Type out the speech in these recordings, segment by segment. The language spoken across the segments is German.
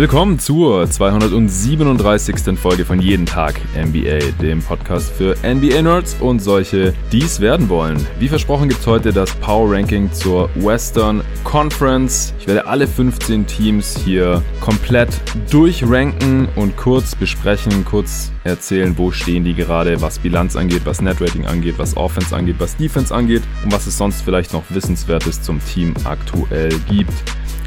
Willkommen zur 237. Folge von Jeden Tag NBA, dem Podcast für NBA-Nerds und solche, die es werden wollen. Wie versprochen gibt es heute das Power Ranking zur Western Conference. Ich werde alle 15 Teams hier komplett durchranken und kurz besprechen, kurz erzählen, wo stehen die gerade, was Bilanz angeht, was Netrating angeht, was Offense angeht, was Defense angeht und was es sonst vielleicht noch Wissenswertes zum Team aktuell gibt.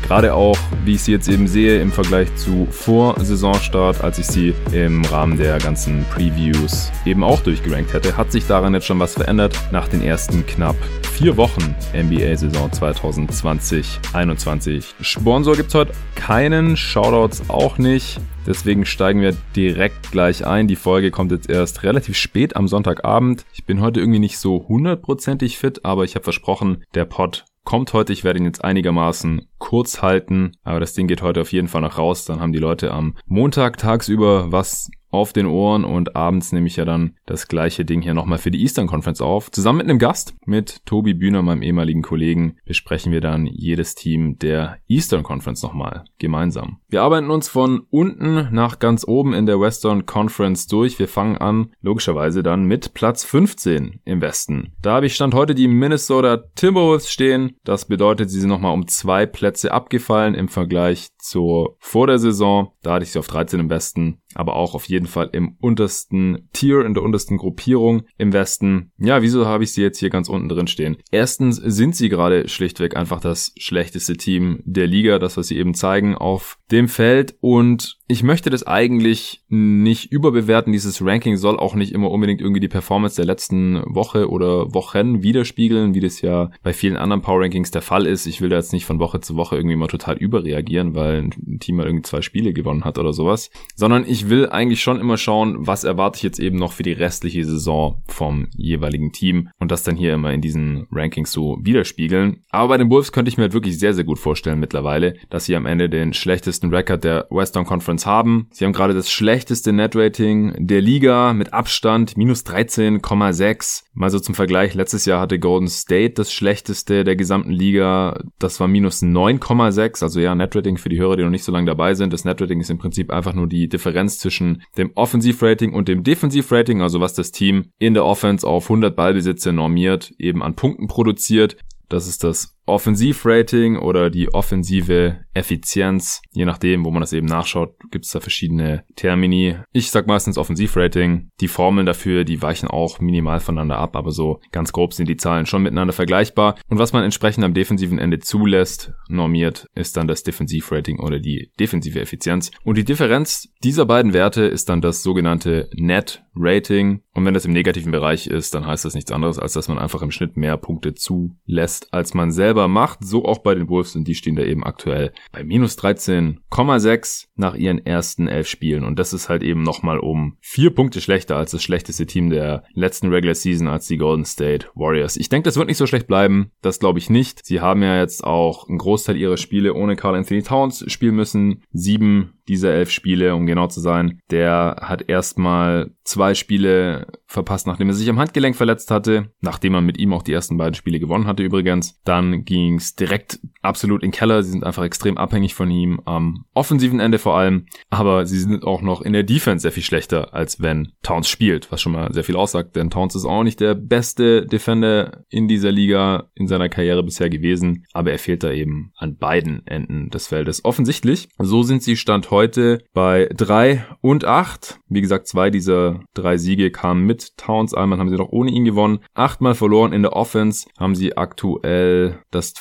Gerade auch, wie ich sie jetzt eben sehe, im Vergleich zu vor Saisonstart, als ich sie im Rahmen der ganzen Previews eben auch durchgerankt hätte, hat sich daran jetzt schon was verändert nach den ersten knapp vier Wochen NBA-Saison 2020-21. Sponsor gibt es heute keinen, Shoutouts auch nicht. Deswegen steigen wir direkt gleich ein. Die Folge kommt jetzt erst relativ spät am Sonntagabend. Ich bin heute irgendwie nicht so hundertprozentig fit, aber ich habe versprochen, der Pod kommt heute. Ich werde ihn jetzt einigermaßen kurz halten, aber das Ding geht heute auf jeden Fall noch raus. Dann haben die Leute am Montag tagsüber was auf den Ohren und abends nehme ich ja dann das gleiche Ding hier nochmal für die Eastern Conference auf. Zusammen mit einem Gast, mit Tobi Bühner, meinem ehemaligen Kollegen, besprechen wir dann jedes Team der Eastern Conference nochmal gemeinsam. Wir arbeiten uns von unten nach ganz oben in der Western Conference durch. Wir fangen an, logischerweise dann mit Platz 15 im Westen. Da habe ich Stand heute die Minnesota Timberwolves stehen. Das bedeutet, sie sind nochmal um zwei Plätze abgefallen im Vergleich zur vor der Saison. Da hatte ich sie auf 13 im Westen aber auch auf jeden Fall im untersten Tier, in der untersten Gruppierung im Westen. Ja, wieso habe ich sie jetzt hier ganz unten drin stehen? Erstens sind sie gerade schlichtweg einfach das schlechteste Team der Liga, das was sie eben zeigen auf dem Feld und ich möchte das eigentlich nicht überbewerten. Dieses Ranking soll auch nicht immer unbedingt irgendwie die Performance der letzten Woche oder Wochen widerspiegeln, wie das ja bei vielen anderen Power Rankings der Fall ist. Ich will da jetzt nicht von Woche zu Woche irgendwie mal total überreagieren, weil ein Team mal irgendwie zwei Spiele gewonnen hat oder sowas, sondern ich will eigentlich schon immer schauen, was erwarte ich jetzt eben noch für die restliche Saison vom jeweiligen Team und das dann hier immer in diesen Rankings so widerspiegeln. Aber bei den Wolves könnte ich mir halt wirklich sehr, sehr gut vorstellen mittlerweile, dass sie am Ende den schlechtesten Record der Western Conference Offense haben. Sie haben gerade das schlechteste Netrating der Liga mit Abstand, minus 13,6. Mal so zum Vergleich, letztes Jahr hatte Golden State das schlechteste der gesamten Liga. Das war minus 9,6. Also ja, Netrating für die Hörer, die noch nicht so lange dabei sind. Das Netrating ist im Prinzip einfach nur die Differenz zwischen dem Offensivrating und dem Defensivrating, also was das Team in der Offense auf 100 Ballbesitze normiert, eben an Punkten produziert. Das ist das Offensivrating oder die offensive Effizienz. Je nachdem, wo man das eben nachschaut, gibt es da verschiedene Termini. Ich sag meistens Offensivrating. Die Formeln dafür, die weichen auch minimal voneinander ab, aber so ganz grob sind die Zahlen schon miteinander vergleichbar. Und was man entsprechend am defensiven Ende zulässt, normiert, ist dann das Defensivrating oder die defensive Effizienz. Und die Differenz dieser beiden Werte ist dann das sogenannte Net Rating. Und wenn das im negativen Bereich ist, dann heißt das nichts anderes, als dass man einfach im Schnitt mehr Punkte zulässt, als man selber selber macht. So auch bei den Wolves und die stehen da eben aktuell bei minus 13,6 nach ihren ersten elf Spielen. Und das ist halt eben nochmal um vier Punkte schlechter als das schlechteste Team der letzten Regular Season als die Golden State Warriors. Ich denke, das wird nicht so schlecht bleiben. Das glaube ich nicht. Sie haben ja jetzt auch einen Großteil ihrer Spiele ohne Carl Anthony Towns spielen müssen. Sieben dieser elf Spiele, um genau zu sein. Der hat erstmal zwei Spiele verpasst, nachdem er sich am Handgelenk verletzt hatte, nachdem er mit ihm auch die ersten beiden Spiele gewonnen hatte übrigens. Dann ging es direkt absolut in Keller. Sie sind einfach extrem abhängig von ihm am offensiven Ende vor allem, aber sie sind auch noch in der Defense sehr viel schlechter, als wenn Towns spielt, was schon mal sehr viel aussagt, denn Towns ist auch nicht der beste Defender in dieser Liga in seiner Karriere bisher gewesen, aber er fehlt da eben an beiden Enden des Feldes. Offensichtlich, so sind sie Stand heute bei drei und acht. Wie gesagt, zwei dieser drei Siege kamen mit Towns. Einmal haben sie noch ohne ihn gewonnen. Achtmal verloren in der Offense haben sie aktuell das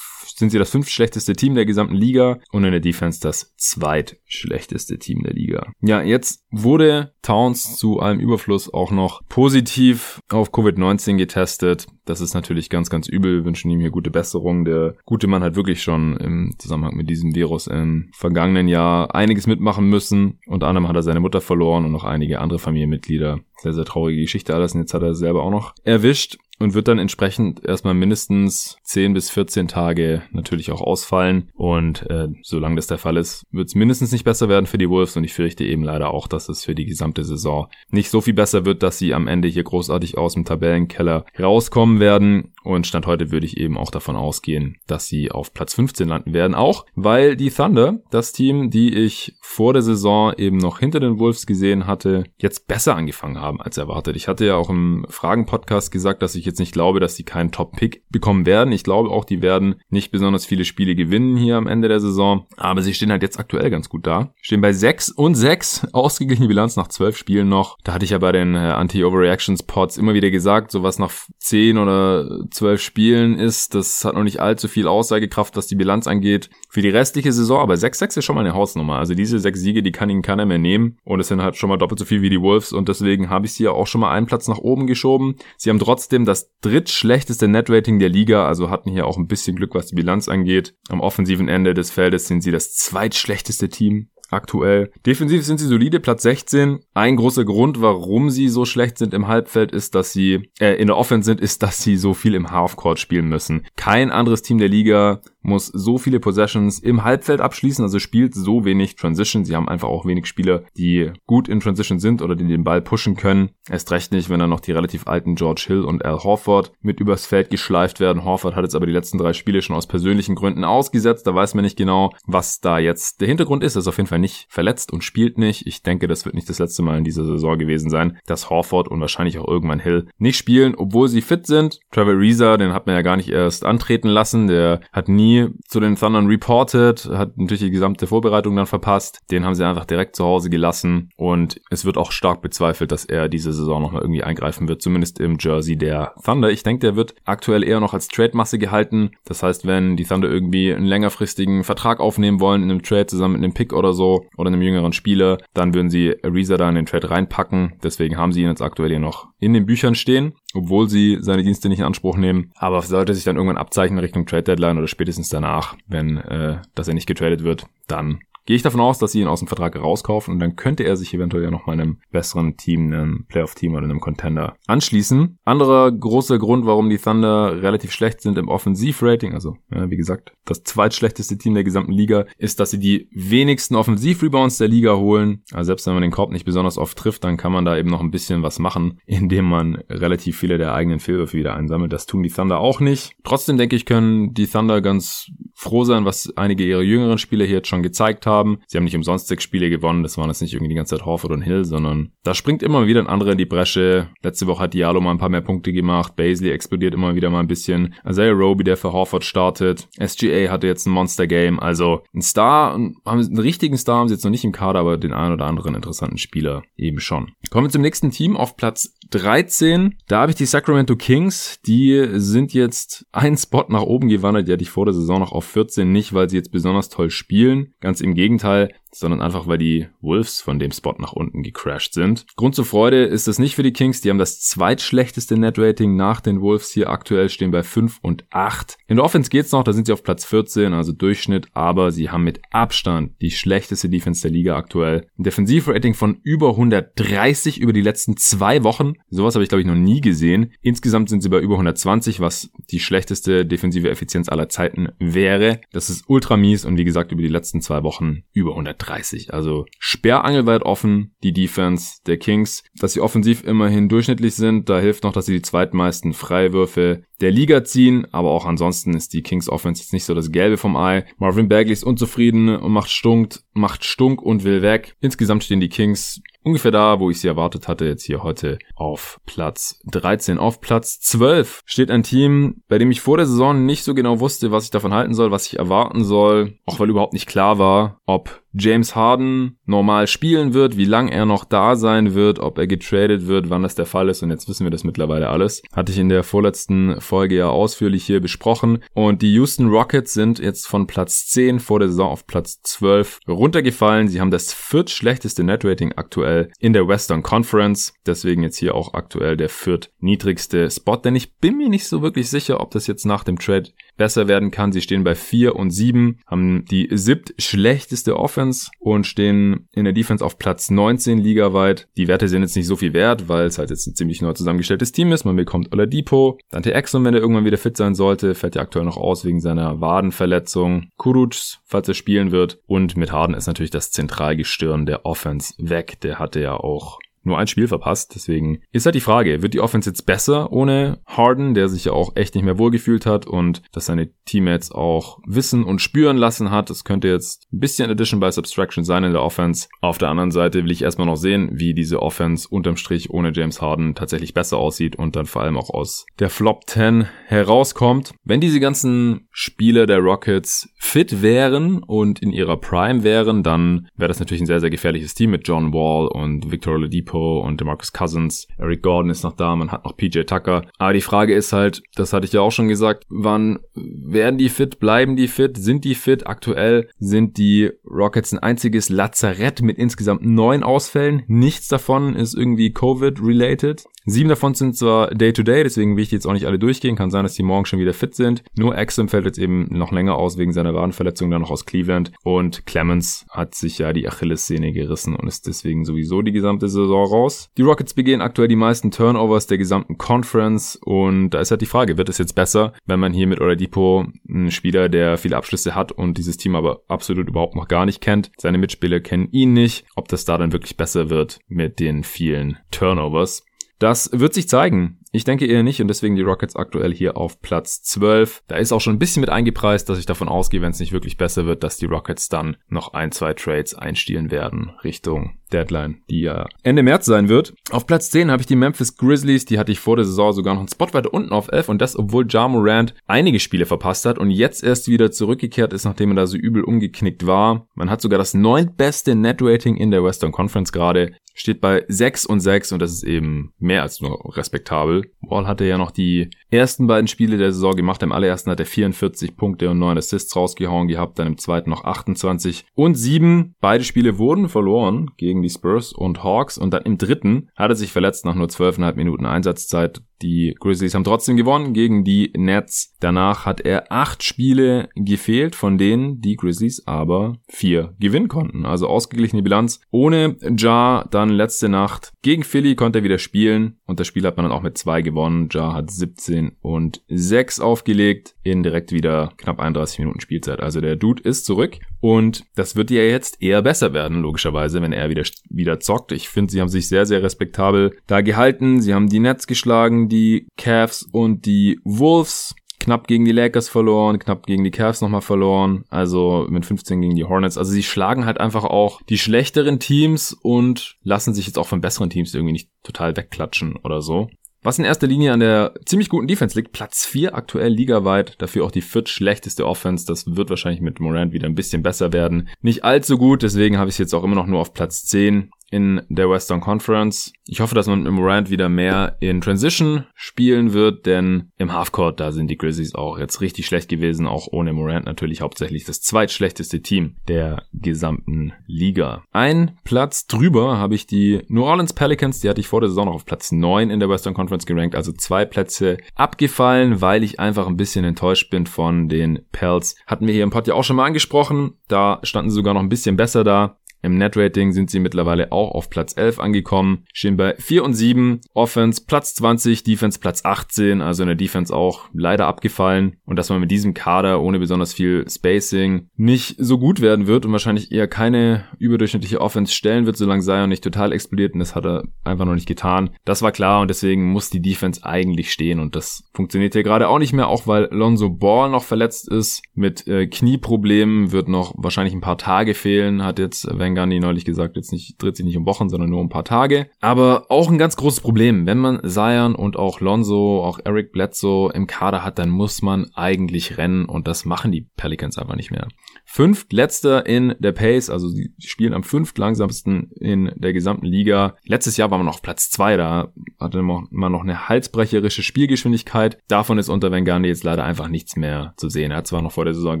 sind sie das fünftschlechteste Team der gesamten Liga und in der Defense das zweitschlechteste Team der Liga. Ja, jetzt wurde Towns zu allem Überfluss auch noch positiv auf Covid-19 getestet. Das ist natürlich ganz, ganz übel. Wir wünschen ihm hier gute Besserung. Der gute Mann hat wirklich schon im Zusammenhang mit diesem Virus im vergangenen Jahr einiges mitmachen müssen. Unter anderem hat er seine Mutter verloren und noch einige andere Familienmitglieder. Sehr, sehr traurige Geschichte alles. Und jetzt hat er selber auch noch erwischt. Und wird dann entsprechend erstmal mindestens 10 bis 14 Tage natürlich auch ausfallen. Und äh, solange das der Fall ist, wird es mindestens nicht besser werden für die Wolves. Und ich fürchte eben leider auch, dass es für die gesamte Saison nicht so viel besser wird, dass sie am Ende hier großartig aus dem Tabellenkeller rauskommen werden. Und Stand heute würde ich eben auch davon ausgehen, dass sie auf Platz 15 landen werden. Auch weil die Thunder, das Team, die ich vor der Saison eben noch hinter den Wolves gesehen hatte, jetzt besser angefangen haben als erwartet. Ich hatte ja auch im Fragen-Podcast gesagt, dass ich jetzt nicht glaube, dass sie keinen Top-Pick bekommen werden. Ich glaube auch, die werden nicht besonders viele Spiele gewinnen hier am Ende der Saison. Aber sie stehen halt jetzt aktuell ganz gut da. Stehen bei 6 und 6. Ausgeglichene Bilanz nach 12 Spielen noch. Da hatte ich ja bei den äh, Anti-Overreactions-Pods immer wieder gesagt, so was nach 10 oder 12 Spielen ist, das hat noch nicht allzu viel Aussagekraft, was die Bilanz angeht. Für die restliche Saison, aber 6-6 ist schon mal eine Hausnummer. Also diese sechs Siege, die kann ihnen keiner mehr nehmen. Und es sind halt schon mal doppelt so viel wie die Wolves. Und deswegen habe ich sie ja auch schon mal einen Platz nach oben geschoben. Sie haben trotzdem das drittschlechteste Netrating der Liga, also hatten hier auch ein bisschen Glück, was die Bilanz angeht. Am offensiven Ende des Feldes sind sie das zweitschlechteste Team aktuell. Defensiv sind sie solide, Platz 16. Ein großer Grund, warum sie so schlecht sind im Halbfeld, ist, dass sie äh, in der Offense sind, ist, dass sie so viel im Halfcourt spielen müssen. Kein anderes Team der Liga muss so viele Possessions im Halbfeld abschließen, also spielt so wenig Transition. Sie haben einfach auch wenig Spieler, die gut in Transition sind oder die den Ball pushen können. Erst recht nicht, wenn dann noch die relativ alten George Hill und Al Horford mit übers Feld geschleift werden. Horford hat jetzt aber die letzten drei Spiele schon aus persönlichen Gründen ausgesetzt. Da weiß man nicht genau, was da jetzt der Hintergrund ist. Er ist auf jeden Fall nicht verletzt und spielt nicht. Ich denke, das wird nicht das letzte Mal in dieser Saison gewesen sein, dass Horford und wahrscheinlich auch irgendwann Hill nicht spielen, obwohl sie fit sind. Trevor Reza, den hat man ja gar nicht erst antreten lassen. Der hat nie zu den Thundern reported, hat natürlich die gesamte Vorbereitung dann verpasst. Den haben sie einfach direkt zu Hause gelassen und es wird auch stark bezweifelt, dass er diese Saison nochmal irgendwie eingreifen wird, zumindest im Jersey der Thunder. Ich denke, der wird aktuell eher noch als Trade-Masse gehalten. Das heißt, wenn die Thunder irgendwie einen längerfristigen Vertrag aufnehmen wollen in einem Trade zusammen mit einem Pick oder so oder einem jüngeren Spieler, dann würden sie Ariza da in den Trade reinpacken. Deswegen haben sie ihn jetzt aktuell hier noch in den Büchern stehen, obwohl sie seine Dienste nicht in Anspruch nehmen. Aber sollte sich dann irgendwann abzeichnen Richtung Trade Deadline oder spätestens danach, wenn äh, dass er nicht getradet wird, dann gehe ich davon aus, dass sie ihn aus dem Vertrag rauskaufen und dann könnte er sich eventuell ja noch mal einem besseren Team, einem Playoff-Team oder einem Contender anschließen. Anderer großer Grund, warum die Thunder relativ schlecht sind im Offensivrating, also ja, wie gesagt, das zweitschlechteste Team der gesamten Liga, ist, dass sie die wenigsten Offensivrebounds der Liga holen. Also selbst wenn man den Korb nicht besonders oft trifft, dann kann man da eben noch ein bisschen was machen, indem man relativ viele der eigenen Fehlwürfe wieder einsammelt. Das tun die Thunder auch nicht. Trotzdem denke ich, können die Thunder ganz froh sein, was einige ihrer jüngeren Spieler hier jetzt schon gezeigt haben. Sie haben nicht umsonst sechs Spiele gewonnen. Das waren jetzt nicht irgendwie die ganze Zeit Horford und Hill, sondern da springt immer wieder ein anderer in die Bresche. Letzte Woche hat Diallo mal ein paar mehr Punkte gemacht. Baisley explodiert immer wieder mal ein bisschen. Isaiah Roby, der für Horford startet. SGA hatte jetzt ein Monster-Game. Also ein Star, einen richtigen Star haben sie jetzt noch nicht im Kader, aber den einen oder anderen interessanten Spieler eben schon. Kommen wir zum nächsten Team auf Platz 13. Da habe ich die Sacramento Kings. Die sind jetzt einen Spot nach oben gewandert. Die hatte ich vor der Saison noch auf 14. Nicht, weil sie jetzt besonders toll spielen. Ganz im Gegenteil sondern einfach weil die Wolves von dem Spot nach unten gecrashed sind. Grund zur Freude ist es nicht für die Kings, die haben das zweitschlechteste Netrating nach den Wolves hier aktuell stehen bei 5 und 8. In der Offense geht's noch, da sind sie auf Platz 14, also Durchschnitt, aber sie haben mit Abstand die schlechteste Defense der Liga aktuell. Ein Defensivrating von über 130 über die letzten zwei Wochen. Sowas habe ich glaube ich noch nie gesehen. Insgesamt sind sie bei über 120, was die schlechteste defensive Effizienz aller Zeiten wäre. Das ist ultra mies und wie gesagt über die letzten zwei Wochen über 130. 30. Also sperrangelweit offen, die Defense der Kings. Dass sie offensiv immerhin durchschnittlich sind, da hilft noch, dass sie die zweitmeisten Freiwürfe der Liga ziehen, aber auch ansonsten ist die Kings Offense jetzt nicht so das Gelbe vom Ei. Marvin Bagley ist unzufrieden und macht Stunk, macht Stunk und will weg. Insgesamt stehen die Kings ungefähr da, wo ich sie erwartet hatte, jetzt hier heute auf Platz 13. Auf Platz 12 steht ein Team, bei dem ich vor der Saison nicht so genau wusste, was ich davon halten soll, was ich erwarten soll, auch weil überhaupt nicht klar war, ob James Harden normal spielen wird, wie lang er noch da sein wird, ob er getradet wird, wann das der Fall ist und jetzt wissen wir das mittlerweile alles. Hatte ich in der vorletzten Folge ja ausführlich hier besprochen und die Houston Rockets sind jetzt von Platz 10 vor der Saison auf Platz 12 runtergefallen. Sie haben das viertschlechteste Netrating aktuell in der Western Conference, deswegen jetzt hier auch aktuell der viertniedrigste Spot, denn ich bin mir nicht so wirklich sicher, ob das jetzt nach dem Trade besser werden kann. Sie stehen bei 4 und 7, haben die siebt schlechteste Offense und stehen in der Defense auf Platz 19 ligaweit. Die Werte sind jetzt nicht so viel wert, weil es halt jetzt ein ziemlich neu zusammengestelltes Team ist. Man bekommt Oladipo, Dante Exum, wenn er irgendwann wieder fit sein sollte, fällt ja aktuell noch aus wegen seiner Wadenverletzung. Kuruc, falls er spielen wird. Und mit Harden ist natürlich das Zentralgestirn der Offense weg. Der hatte ja auch nur ein Spiel verpasst. Deswegen ist halt die Frage, wird die Offense jetzt besser ohne Harden, der sich ja auch echt nicht mehr wohlgefühlt hat und dass seine Teammates auch wissen und spüren lassen hat. Das könnte jetzt ein bisschen Addition by Subtraction sein in der Offense. Auf der anderen Seite will ich erstmal noch sehen, wie diese Offense unterm Strich ohne James Harden tatsächlich besser aussieht und dann vor allem auch aus der Flop 10 herauskommt. Wenn diese ganzen Spieler der Rockets fit wären und in ihrer Prime wären, dann wäre das natürlich ein sehr, sehr gefährliches Team mit John Wall und Victor Oladipo Oladipo und DeMarcus Cousins. Eric Gordon ist noch da, man hat noch PJ Tucker. Aber die Frage ist halt, das hatte ich ja auch schon gesagt, wann werden die fit, bleiben die fit, sind die fit? Aktuell sind die Rockets ein einziges Lazarett mit insgesamt neun Ausfällen. Nichts davon ist irgendwie Covid-related. Sieben davon sind zwar Day-to-Day, -Day, deswegen will ich jetzt auch nicht alle durchgehen. Kann sein, dass die morgen schon wieder fit sind. Nur Exum fällt jetzt eben noch länger aus wegen seiner Wadenverletzung dann noch aus Cleveland. Und Clemens hat sich ja die Achillessehne gerissen und ist deswegen sowieso die gesamte Saison raus. Die Rockets begehen aktuell die meisten Turnovers der gesamten Conference und da ist halt die Frage, wird es jetzt besser, wenn man hier mit Oladipo einen Spieler, der viele Abschlüsse hat und dieses Team aber absolut überhaupt noch gar nicht kennt. Seine Mitspieler kennen ihn nicht. Ob das da dann wirklich besser wird mit den vielen Turnovers. Das wird sich zeigen. Ich denke eher nicht und deswegen die Rockets aktuell hier auf Platz 12. Da ist auch schon ein bisschen mit eingepreist, dass ich davon ausgehe, wenn es nicht wirklich besser wird, dass die Rockets dann noch ein, zwei Trades einstielen werden Richtung Deadline, die ja Ende März sein wird. Auf Platz 10 habe ich die Memphis Grizzlies, die hatte ich vor der Saison sogar noch einen Spot weiter unten auf 11 und das, obwohl Ja Morant einige Spiele verpasst hat und jetzt erst wieder zurückgekehrt ist, nachdem er da so übel umgeknickt war. Man hat sogar das neuntbeste Net-Rating in der Western Conference gerade steht bei 6 und 6 und das ist eben mehr als nur respektabel. Wall hatte ja noch die ersten beiden Spiele der Saison gemacht. Im allerersten hat er 44 Punkte und 9 Assists rausgehauen gehabt, dann im zweiten noch 28 und 7. Beide Spiele wurden verloren gegen die Spurs und Hawks und dann im dritten hat er sich verletzt nach nur 12,5 Minuten Einsatzzeit. Die Grizzlies haben trotzdem gewonnen gegen die Nets. Danach hat er acht Spiele gefehlt, von denen die Grizzlies aber vier gewinnen konnten. Also ausgeglichene Bilanz. Ohne Ja dann letzte Nacht gegen Philly konnte er wieder spielen und das Spiel hat man dann auch mit zwei gewonnen. Ja hat 17 und 6 aufgelegt in direkt wieder knapp 31 Minuten Spielzeit. Also der Dude ist zurück und das wird ja jetzt eher besser werden, logischerweise, wenn er wieder, wieder zockt. Ich finde, sie haben sich sehr, sehr respektabel da gehalten. Sie haben die Nets geschlagen, die Cavs und die Wolves knapp gegen die Lakers verloren, knapp gegen die Cavs nochmal verloren, also mit 15 gegen die Hornets. Also sie schlagen halt einfach auch die schlechteren Teams und lassen sich jetzt auch von besseren Teams irgendwie nicht total wegklatschen oder so. Was in erster Linie an der ziemlich guten Defense liegt, Platz 4 aktuell ligaweit, dafür auch die viert schlechteste Offense, das wird wahrscheinlich mit Morant wieder ein bisschen besser werden. Nicht allzu gut, deswegen habe ich es jetzt auch immer noch nur auf Platz 10 in der Western Conference. Ich hoffe, dass man mit Morant wieder mehr in Transition spielen wird, denn im Halfcourt, da sind die Grizzlies auch jetzt richtig schlecht gewesen, auch ohne Morant natürlich hauptsächlich das zweitschlechteste Team der gesamten Liga. Ein Platz drüber habe ich die New Orleans Pelicans, die hatte ich vor der Saison noch auf Platz 9 in der Western Conference gerankt, also zwei Plätze abgefallen, weil ich einfach ein bisschen enttäuscht bin von den Pels. Hatten wir hier im Pod ja auch schon mal angesprochen, da standen sie sogar noch ein bisschen besser da. Im Net-Rating sind sie mittlerweile auch auf Platz 11 angekommen, stehen bei 4 und 7, Offense Platz 20, Defense Platz 18, also in der Defense auch leider abgefallen. Und dass man mit diesem Kader ohne besonders viel Spacing nicht so gut werden wird und wahrscheinlich eher keine überdurchschnittliche Offense stellen wird, solange Zion nicht total explodiert und das hat er einfach noch nicht getan. Das war klar und deswegen muss die Defense eigentlich stehen und das funktioniert hier gerade auch nicht mehr, auch weil Lonzo Ball noch verletzt ist. Mit äh, Knieproblemen, wird noch wahrscheinlich ein paar Tage fehlen, hat jetzt Van Gandhi neulich gesagt, jetzt nicht, dreht sich nicht um Wochen, sondern nur um ein paar Tage. Aber auch ein ganz großes Problem. Wenn man Zion und auch Lonzo, auch Eric Bledsoe im Kader hat, dann muss man eigentlich rennen und das machen die Pelicans einfach nicht mehr. Fünft letzter in der Pace, also sie spielen am fünft langsamsten in der gesamten Liga. Letztes Jahr war man auf Platz zwei, da hatte man noch eine halsbrecherische Spielgeschwindigkeit. Davon ist unter Gandhi jetzt leider einfach nichts mehr zu sehen. Er hat zwar noch vor der Saison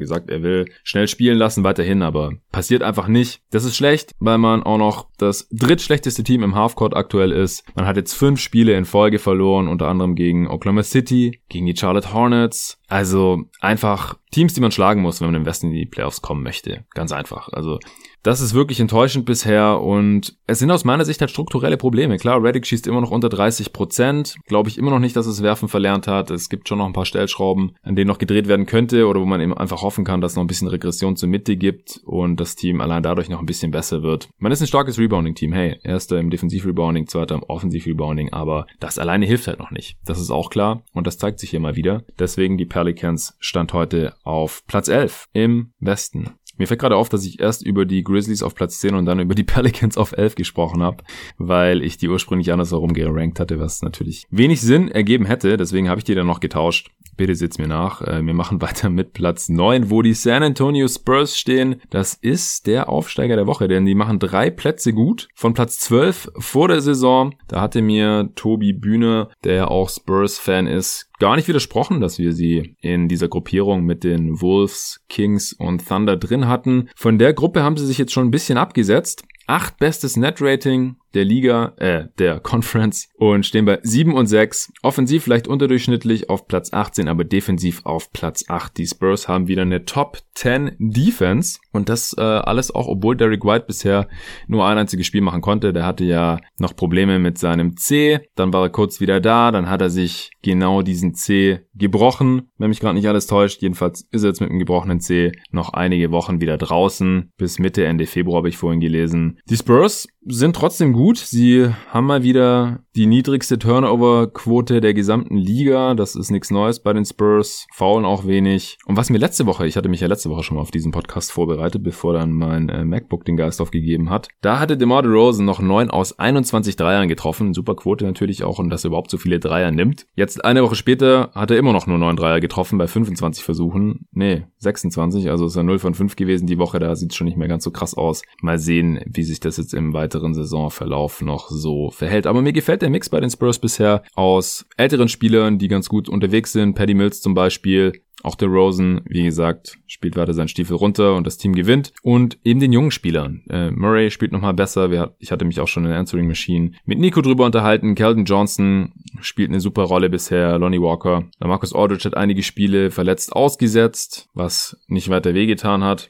gesagt, er will schnell spielen lassen weiterhin, aber passiert einfach nicht. Das ist schlecht, weil man auch noch das drittschlechteste Team im Halfcourt aktuell ist. Man hat jetzt fünf Spiele in Folge verloren, unter anderem gegen Oklahoma City, gegen die Charlotte Hornets. Also einfach Teams, die man schlagen muss, wenn man im Westen in die Playoffs kommen möchte. Ganz einfach. Also Das ist wirklich enttäuschend bisher und es sind aus meiner Sicht halt strukturelle Probleme. Klar, Reddick schießt immer noch unter 30 Prozent. Glaube ich immer noch nicht, dass es Werfen verlernt hat. Es gibt schon noch ein paar Stellschrauben, an denen noch gedreht werden könnte oder wo man eben einfach hoffen kann, dass es noch ein bisschen Regression zur Mitte gibt und das Team allein dadurch noch ein bisschen besser wird. Man ist ein starkes Rebounding-Team. Hey, erster im Defensiv-Rebounding, zweiter im Offensiv-Rebounding, aber das alleine hilft halt noch nicht. Das ist auch klar und das zeigt sich hier mal wieder. Deswegen die Pelicans stand heute auf Platz 11 im Westen. Mir fällt gerade auf, dass ich erst über die Grizzlies auf Platz 10 und dann über die Pelicans auf 11 gesprochen habe, weil ich die ursprünglich andersherum gerankt hatte, was natürlich wenig Sinn ergeben hätte. Deswegen habe ich die dann noch getauscht. Bitte seht's mir nach. Äh, wir machen weiter mit Platz 9, wo die San Antonio Spurs stehen. Das ist der Aufsteiger der Woche, denn die machen drei Plätze gut. Von Platz 12 vor der Saison, da hatte mir Tobi Bühne, der auch Spurs-Fan ist, gar nicht widersprochen, dass wir sie in dieser Gruppierung mit den Wolves, Kings und Thunder drin hatten. Von der Gruppe haben sie sich jetzt schon ein bisschen abgesetzt. Acht bestes Net-Rating, der Liga, äh, der Conference und stehen bei 7 und 6. Offensiv vielleicht unterdurchschnittlich auf Platz 18, aber defensiv auf Platz 8. Die Spurs haben wieder eine Top 10 Defense und das äh, alles auch, obwohl Derek White bisher nur ein einziges Spiel machen konnte. Der hatte ja noch Probleme mit seinem C, dann war er kurz wieder da, dann hat er sich genau diesen C gebrochen, wenn mich gerade nicht alles täuscht. Jedenfalls ist er jetzt mit dem gebrochenen C noch einige Wochen wieder draußen. Bis Mitte, Ende Februar habe ich vorhin gelesen. Die Spurs sind trotzdem gut. Sie haben mal wieder die niedrigste Turnover-Quote der gesamten Liga. Das ist nichts Neues bei den Spurs. Faulen auch wenig. Und was mir letzte Woche, ich hatte mich ja letzte Woche schon mal auf diesen Podcast vorbereitet, bevor dann mein äh, MacBook den Geist aufgegeben hat. Da hatte DeMar DeRozan noch 9 aus 21 Dreiern getroffen. Super Quote natürlich auch und dass er überhaupt so viele Dreier nimmt. Jetzt eine Woche später hat er immer noch nur 9 Dreier getroffen bei 25 Versuchen. Nee, 26. Also ist er 0 von 5 gewesen die Woche. Da sieht es schon nicht mehr ganz so krass aus. Mal sehen, wie sich das jetzt im weiteren Saisonverlauf noch so verhält. Aber mir gefällt der Mix bei den Spurs bisher aus älteren Spielern, die ganz gut unterwegs sind. Paddy Mills zum Beispiel. Auch der Rosen, wie gesagt, spielt weiter seinen Stiefel runter und das Team gewinnt. Und eben den jungen Spielern. Äh, Murray spielt nochmal besser. Ich hatte mich auch schon in der Answering Machine mit Nico drüber unterhalten. Kelvin Johnson spielt eine super Rolle bisher. Lonnie Walker. Marcus Aldridge hat einige Spiele verletzt ausgesetzt, was nicht weiter wehgetan hat.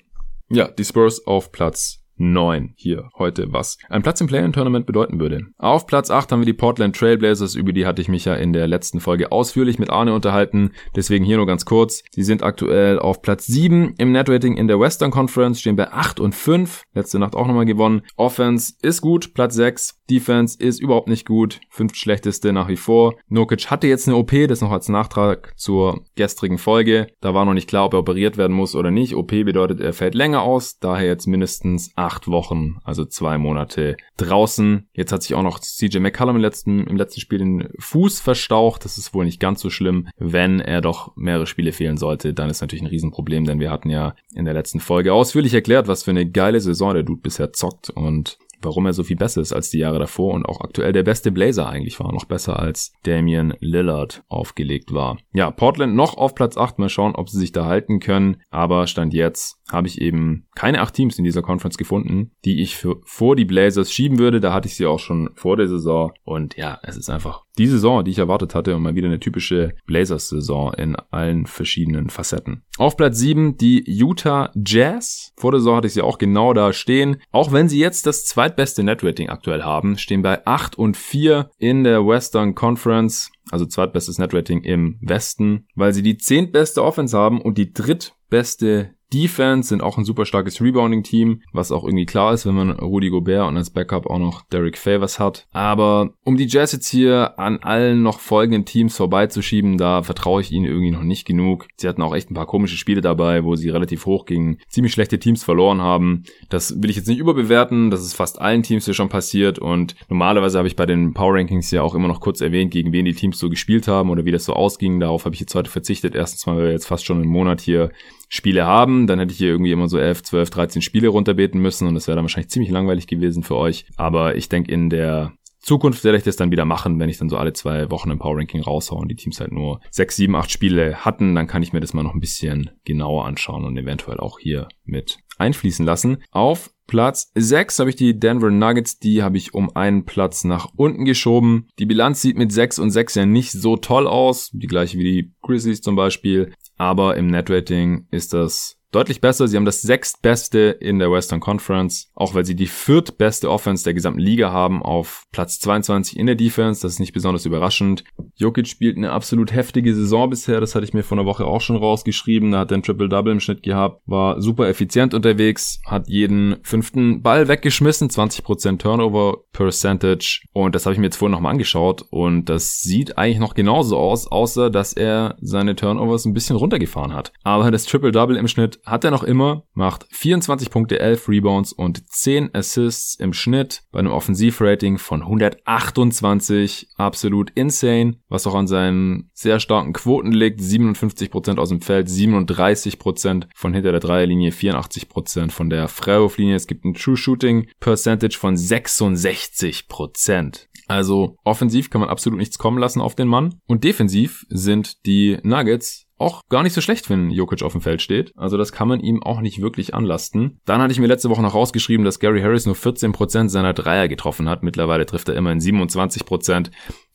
Ja, die Spurs auf Platz 9 hier heute, was ein Platz im Play-In-Tournament bedeuten würde. Auf Platz 8 haben wir die Portland Trailblazers, über die hatte ich mich ja in der letzten Folge ausführlich mit Arne unterhalten, deswegen hier nur ganz kurz. Sie sind aktuell auf Platz 7 im Netrating in der Western Conference, stehen bei 8 und 5, letzte Nacht auch nochmal gewonnen. Offense ist gut, Platz 6, Defense ist überhaupt nicht gut, fünft schlechteste nach wie vor. Nokic hatte jetzt eine OP, das noch als Nachtrag zur gestrigen Folge. Da war noch nicht klar, ob er operiert werden muss oder nicht. OP bedeutet, er fällt länger aus, daher jetzt mindestens acht Wochen, also zwei Monate draußen. Jetzt hat sich auch noch CJ McCallum im letzten, im letzten Spiel den Fuß verstaucht. Das ist wohl nicht ganz so schlimm. Wenn er doch mehrere Spiele fehlen sollte, dann ist natürlich ein Riesenproblem, denn wir hatten ja in der letzten Folge ausführlich erklärt, was für eine geile Saison der Dude bisher zockt und warum er so viel besser ist als die Jahre davor und auch aktuell der beste Blazer eigentlich war, noch besser als Damian Lillard aufgelegt war. Ja, Portland noch auf Platz 8, mal schauen, ob sie sich da halten können, aber Stand jetzt habe ich eben keine acht Teams in dieser Conference gefunden, die ich für, vor die Blazers schieben würde. Da hatte ich sie auch schon vor der Saison. Und ja, es ist einfach die Saison, die ich erwartet hatte und mal wieder eine typische Blazers-Saison in allen verschiedenen Facetten. Auf Platz 7 die Utah Jazz. Vor der Saison hatte ich sie auch genau da stehen. Auch wenn sie jetzt das zweitbeste Netrating aktuell haben, stehen bei 8 und 4 in der Western Conference also zweitbestes Netrating im Westen, weil sie die zehntbeste Offense haben und die drittbeste Defense sind auch ein super starkes Rebounding-Team, was auch irgendwie klar ist, wenn man Rudy Gobert und als Backup auch noch Derek Favors hat. Aber um die Jazz jetzt hier an allen noch folgenden Teams vorbeizuschieben, da vertraue ich ihnen irgendwie noch nicht genug. Sie hatten auch echt ein paar komische Spiele dabei, wo sie relativ hoch gegen ziemlich schlechte Teams verloren haben. Das will ich jetzt nicht überbewerten, das ist fast allen Teams hier schon passiert und normalerweise habe ich bei den Power Rankings ja auch immer noch kurz erwähnt, gegen wen die Teams so gespielt haben oder wie das so ausging. Darauf habe ich jetzt heute verzichtet. Erstens mal, weil wir jetzt fast schon einen Monat hier Spiele haben, dann hätte ich hier irgendwie immer so 11, 12, 13 Spiele runterbeten müssen und das wäre dann wahrscheinlich ziemlich langweilig gewesen für euch. Aber ich denke, in der Zukunft werde ich das dann wieder machen, wenn ich dann so alle zwei Wochen im Power Ranking raushaue und die Teams halt nur sechs, sieben, acht Spiele hatten, dann kann ich mir das mal noch ein bisschen genauer anschauen und eventuell auch hier mit einfließen lassen. Auf Platz 6 habe ich die Denver Nuggets, die habe ich um einen Platz nach unten geschoben. Die Bilanz sieht mit 6 und 6 ja nicht so toll aus, die gleiche wie die Grizzlies zum Beispiel, aber im Netrating ist das deutlich besser. Sie haben das sechstbeste in der Western Conference, auch weil sie die viertbeste Offense der gesamten Liga haben auf Platz 22 in der Defense. Das ist nicht besonders überraschend. Jokic spielt eine absolut heftige Saison bisher. Das hatte ich mir vor einer Woche auch schon rausgeschrieben. Da hat er ein Triple-Double im Schnitt gehabt, war super effizient unterwegs, hat jeden fünften Ball weggeschmissen, 20% Turnover Percentage. Und das habe ich mir jetzt vorhin nochmal angeschaut und das sieht eigentlich noch genauso aus, außer dass er seine Turnovers ein bisschen runtergefahren hat. Aber das Triple-Double im Schnitt hat er noch immer, macht 24 Punkte, 11 Rebounds und 10 Assists im Schnitt bei einem Offensivrating von 128. Absolut insane, was auch an seinen sehr starken Quoten liegt. 57% aus dem Feld, 37% von hinter der Dreierlinie, 84% von der Freiwurflinie. Es gibt ein True Shooting Percentage von 66%. Also offensiv kann man absolut nichts kommen lassen auf den Mann. Und defensiv sind die Nuggets auch gar nicht so schlecht, wenn Jokic auf dem Feld steht. Also das kann man ihm auch nicht wirklich anlasten. Dann hatte ich mir letzte Woche noch rausgeschrieben, dass Gary Harris nur 14% seiner Dreier getroffen hat. Mittlerweile trifft er immerhin 27%.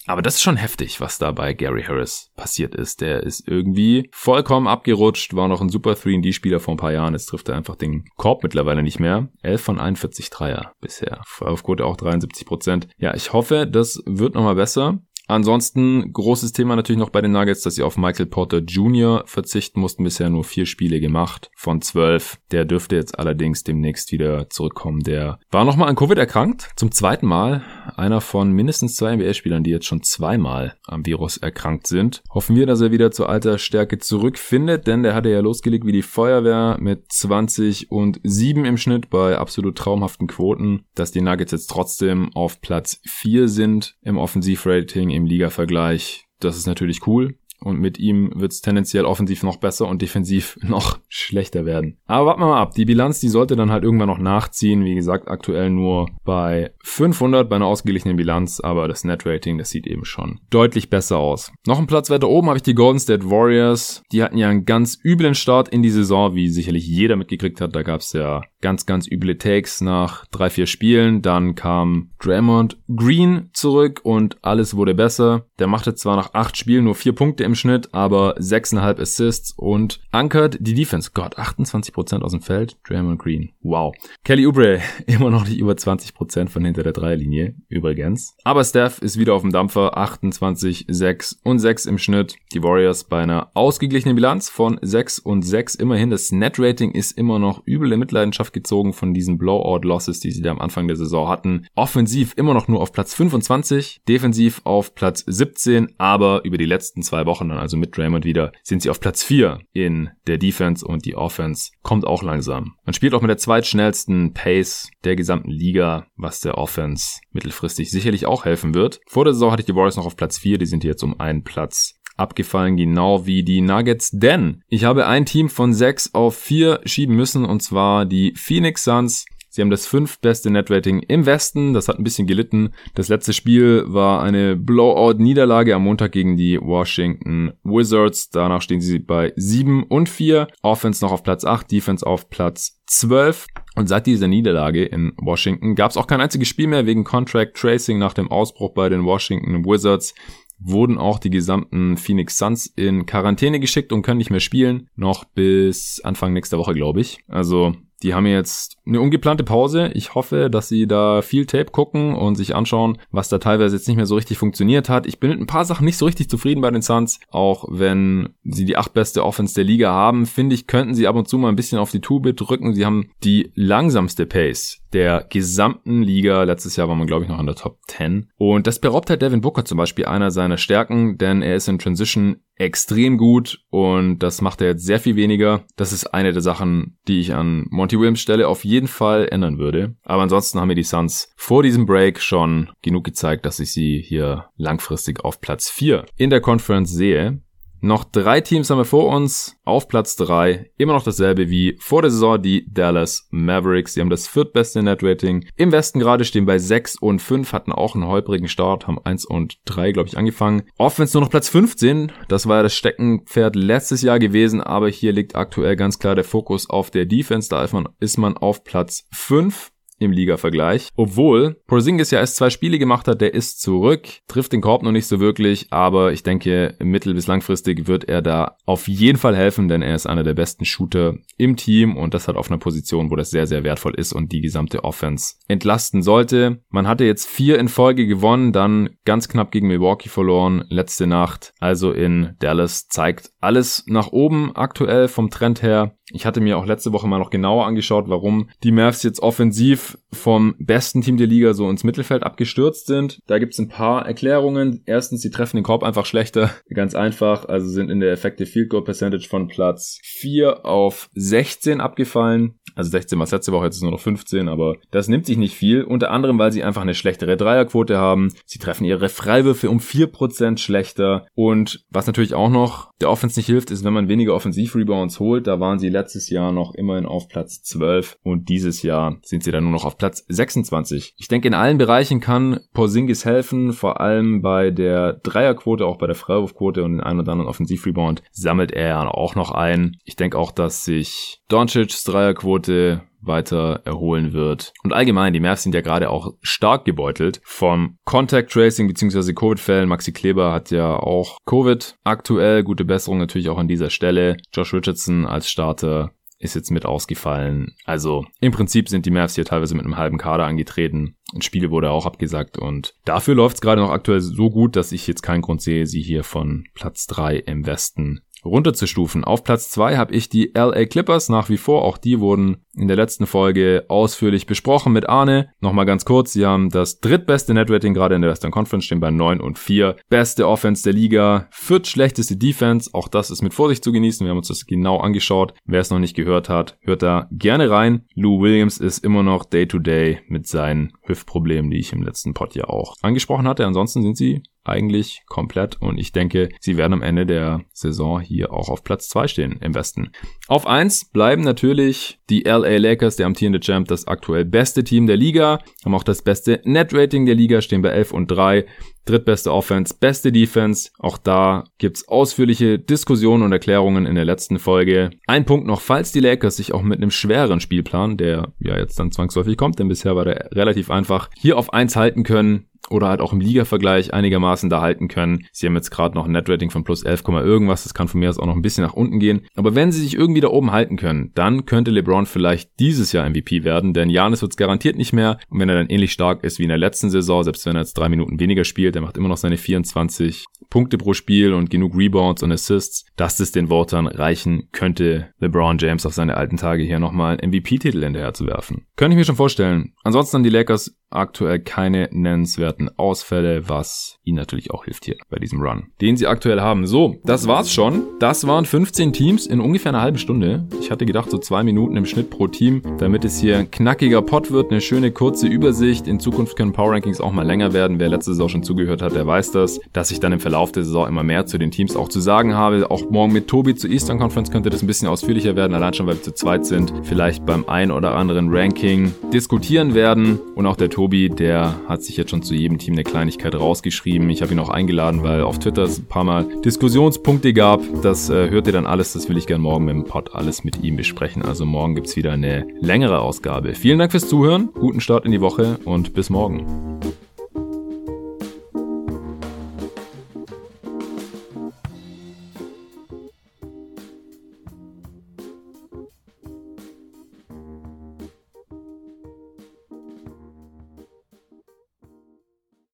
Aber das ist schon heftig, was da bei Gary Harris passiert ist. Der ist irgendwie vollkommen abgerutscht, war noch ein super 3D-Spieler vor ein paar Jahren. Jetzt trifft er einfach den Korb mittlerweile nicht mehr. 11 von 41 Dreier bisher. Auf Quote auch 73 Prozent. Ja, ich hoffe, das wird nochmal besser. Ansonsten großes Thema natürlich noch bei den Nuggets, dass sie auf Michael Porter Jr. verzichten mussten. Bisher nur vier Spiele gemacht von zwölf. Der dürfte jetzt allerdings demnächst wieder zurückkommen. Der war nochmal an Covid erkrankt. Zum zweiten Mal. Einer von mindestens zwei NBA-Spielern, die jetzt schon zweimal am Virus erkrankt sind. Hoffen wir, dass er wieder zur alter Stärke zurückfindet, denn der hatte ja losgelegt wie die Feuerwehr mit 20 und 7 im Schnitt bei absolut traumhaften Quoten. Dass die Nuggets jetzt trotzdem auf Platz 4 sind im Offensivrating im Liga-Vergleich. Das ist natürlich cool. Und mit ihm wird es tendenziell offensiv noch besser und defensiv noch schlechter werden. Aber warten wir mal ab. Die Bilanz, die sollte dann halt irgendwann noch nachziehen. Wie gesagt, aktuell nur bei 500 bei einer ausgeglichenen Bilanz. Aber das Net-Rating, das sieht eben schon deutlich besser aus. Noch ein Platz weiter oben habe ich die Golden State Warriors. Die hatten ja einen ganz üblen Start in die Saison, wie sicherlich jeder mitgekriegt hat. Da gab es ja ganz, ganz üble Takes nach drei, vier Spielen. Dann kam Draymond Green zurück und alles wurde besser. Der machte zwar nach acht Spielen nur vier Punkte im Schnitt, aber sechseinhalb Assists und ankert die Defense. Gott, 28% aus dem Feld. Draymond Green. Wow. Kelly Oubre immer noch nicht über 20% von hinter der Dreierlinie, übrigens. Aber Steph ist wieder auf dem Dampfer. 28, 6 und 6 im Schnitt. Die Warriors bei einer ausgeglichenen Bilanz von 6 und 6. Immerhin, das Net-Rating ist immer noch übel in Mitleidenschaft gezogen von diesen Blowout-Losses, die sie da am Anfang der Saison hatten. Offensiv immer noch nur auf Platz 25, defensiv auf Platz 17, aber über die letzten zwei Wochen dann also mit Draymond wieder, sind sie auf Platz 4 in der Defense und die Offense kommt auch langsam. Man spielt auch mit der zweitschnellsten Pace der gesamten Liga, was der Offense mittelfristig sicherlich auch helfen wird. Vor der Saison hatte ich die Warriors noch auf Platz 4, die sind jetzt um einen Platz abgefallen, genau wie die Nuggets, denn ich habe ein Team von 6 auf 4 schieben müssen und zwar die Phoenix Suns. Sie haben das fünftbeste Netrating im Westen. Das hat ein bisschen gelitten. Das letzte Spiel war eine Blowout-Niederlage am Montag gegen die Washington Wizards. Danach stehen sie bei 7 und 4. Offense noch auf Platz 8, Defense auf Platz 12. Und seit dieser Niederlage in Washington gab es auch kein einziges Spiel mehr wegen Contract Tracing nach dem Ausbruch bei den Washington Wizards wurden auch die gesamten Phoenix Suns in Quarantäne geschickt und können nicht mehr spielen. Noch bis Anfang nächster Woche, glaube ich. Also die haben jetzt eine ungeplante Pause. Ich hoffe, dass sie da viel Tape gucken und sich anschauen, was da teilweise jetzt nicht mehr so richtig funktioniert hat. Ich bin mit ein paar Sachen nicht so richtig zufrieden bei den Suns. Auch wenn sie die acht beste Offense der Liga haben, finde ich, könnten sie ab und zu mal ein bisschen auf die Tube drücken. Sie haben die langsamste Pace der gesamten Liga. Letztes Jahr war man, glaube ich, noch an der Top 10. Und das beraubt halt Devin Booker zum Beispiel einer seiner Stärken, denn er ist in Transition extrem gut und das macht er jetzt sehr viel weniger. Das ist eine der Sachen, die ich an Monty Williams Stelle auf jeden Fall ändern würde. Aber ansonsten haben mir die Suns vor diesem Break schon genug gezeigt, dass ich sie hier langfristig auf Platz 4 in der Conference sehe. Noch drei Teams haben wir vor uns. Auf Platz drei immer noch dasselbe wie vor der Saison die Dallas Mavericks. Die haben das viertbeste Netrating. Im Westen gerade stehen bei 6 und 5, hatten auch einen holprigen Start, haben 1 und 3, glaube ich, angefangen. Offense nur noch Platz 15. Das war ja das Steckenpferd letztes Jahr gewesen, aber hier liegt aktuell ganz klar der Fokus auf der Defense. Da ist man, ist man auf Platz 5 im Liga-Vergleich. Obwohl Porzingis ja erst zwei Spiele gemacht hat, der ist zurück, trifft den Korb noch nicht so wirklich, aber ich denke, mittel- bis langfristig wird er da auf jeden Fall helfen, denn er ist einer der besten Shooter im Team und das hat auf einer Position, wo das sehr, sehr wertvoll ist und die gesamte Offense entlasten sollte. Man hatte jetzt vier in Folge gewonnen, dann ganz knapp gegen Milwaukee verloren, letzte Nacht, also in Dallas zeigt alles nach oben aktuell vom Trend her. Ich hatte mir auch letzte Woche mal noch genauer angeschaut, warum die Mavs jetzt offensiv vom besten Team der Liga so ins Mittelfeld abgestürzt sind. Da gibt's ein paar Erklärungen. Erstens, sie treffen den Korb einfach schlechter. Ganz einfach, also sind in der Effective Field Goal Percentage von Platz 4 auf 16 abgefallen. Also 16 war letzte Woche, jetzt ist nur noch 15, aber das nimmt sich nicht viel. Unter anderem, weil sie einfach eine schlechtere Dreierquote haben. Sie treffen ihre Freiwürfe um 4% schlechter. Und was natürlich auch noch der Offense nicht hilft, ist, wenn man weniger Offensiv-Rebounds holt. Da waren sie letztes Jahr noch immerhin auf Platz 12 und dieses Jahr sind sie dann nur noch auf Platz 26. Ich denke, in allen Bereichen kann Porzingis helfen, vor allem bei der Dreierquote, auch bei der Freiwurfquote und den ein oder anderen Offensiv-Rebound sammelt er auch noch ein. Ich denke auch, dass sich Doncic's Dreierquote weiter erholen wird. Und allgemein, die Mavs sind ja gerade auch stark gebeutelt vom Contact Tracing bzw. Covid-Fällen. Maxi Kleber hat ja auch Covid aktuell. Gute Besserung natürlich auch an dieser Stelle. Josh Richardson als Starter ist jetzt mit ausgefallen. Also im Prinzip sind die Mavs hier teilweise mit einem halben Kader angetreten. Und Spiele wurde auch abgesagt und dafür läuft es gerade noch aktuell so gut, dass ich jetzt keinen Grund sehe, sie hier von Platz drei im Westen runterzustufen. Auf Platz zwei habe ich die LA Clippers nach wie vor. Auch die wurden in der letzten Folge ausführlich besprochen mit Arne. Nochmal ganz kurz, sie haben das drittbeste Netrating gerade in der Western Conference, stehen bei 9 und 4. Beste Offense der Liga, viert schlechteste Defense. Auch das ist mit Vorsicht zu genießen. Wir haben uns das genau angeschaut. Wer es noch nicht gehört hat, hört da gerne rein. Lou Williams ist immer noch Day-to-Day -Day mit seinen Hüftproblemen, die ich im letzten Pod ja auch angesprochen hatte. Ansonsten sind sie eigentlich komplett und ich denke, sie werden am Ende der Saison hier auch auf Platz zwei stehen im Westen. Auf eins bleiben natürlich die LA Lakers, der amtierende Champ, das aktuell beste Team der Liga, haben auch das beste Net-Rating der Liga, stehen bei 11 und 3. Drittbeste Offense, beste Defense. Auch da gibt's ausführliche Diskussionen und Erklärungen in der letzten Folge. Ein Punkt noch, falls die Lakers sich auch mit einem schweren Spielplan, der ja jetzt dann zwangsläufig kommt, denn bisher war der relativ einfach, hier auf eins halten können, oder halt auch im Liga-Vergleich einigermaßen da halten können. Sie haben jetzt gerade noch ein Netrating von plus 11, irgendwas. Das kann von mir aus auch noch ein bisschen nach unten gehen. Aber wenn sie sich irgendwie da oben halten können, dann könnte LeBron vielleicht dieses Jahr MVP werden, denn Janis wird es garantiert nicht mehr. Und wenn er dann ähnlich stark ist wie in der letzten Saison, selbst wenn er jetzt drei Minuten weniger spielt, der macht immer noch seine 24 Punkte pro Spiel und genug Rebounds und Assists, dass es den Wortern reichen könnte, LeBron James auf seine alten Tage hier nochmal einen MVP-Titel hinterher zu werfen. Könnte ich mir schon vorstellen. Ansonsten haben die Lakers aktuell keine nennenswerten Ausfälle, was ihnen natürlich auch hilft hier bei diesem Run, den sie aktuell haben. So, das war's schon. Das waren 15 Teams in ungefähr einer halben Stunde. Ich hatte gedacht, so zwei Minuten im Schnitt pro Team, damit es hier ein knackiger Pot wird, eine schöne kurze Übersicht. In Zukunft können Power Rankings auch mal länger werden. Wer letzte Saison schon zugehört hat, der weiß das, dass ich dann im Verlauf der Saison immer mehr zu den Teams auch zu sagen habe. Auch morgen mit Tobi zur Eastern Conference könnte das ein bisschen ausführlicher werden, allein schon, weil wir zu zweit sind. Vielleicht beim ein oder anderen Ranking diskutieren werden und auch der Tobi, der hat sich jetzt schon zu jedem Team eine Kleinigkeit rausgeschrieben. Ich habe ihn auch eingeladen, weil auf Twitter es ein paar Mal Diskussionspunkte gab. Das äh, hört ihr dann alles. Das will ich gerne morgen mit dem Pod alles mit ihm besprechen. Also morgen gibt es wieder eine längere Ausgabe. Vielen Dank fürs Zuhören, guten Start in die Woche und bis morgen.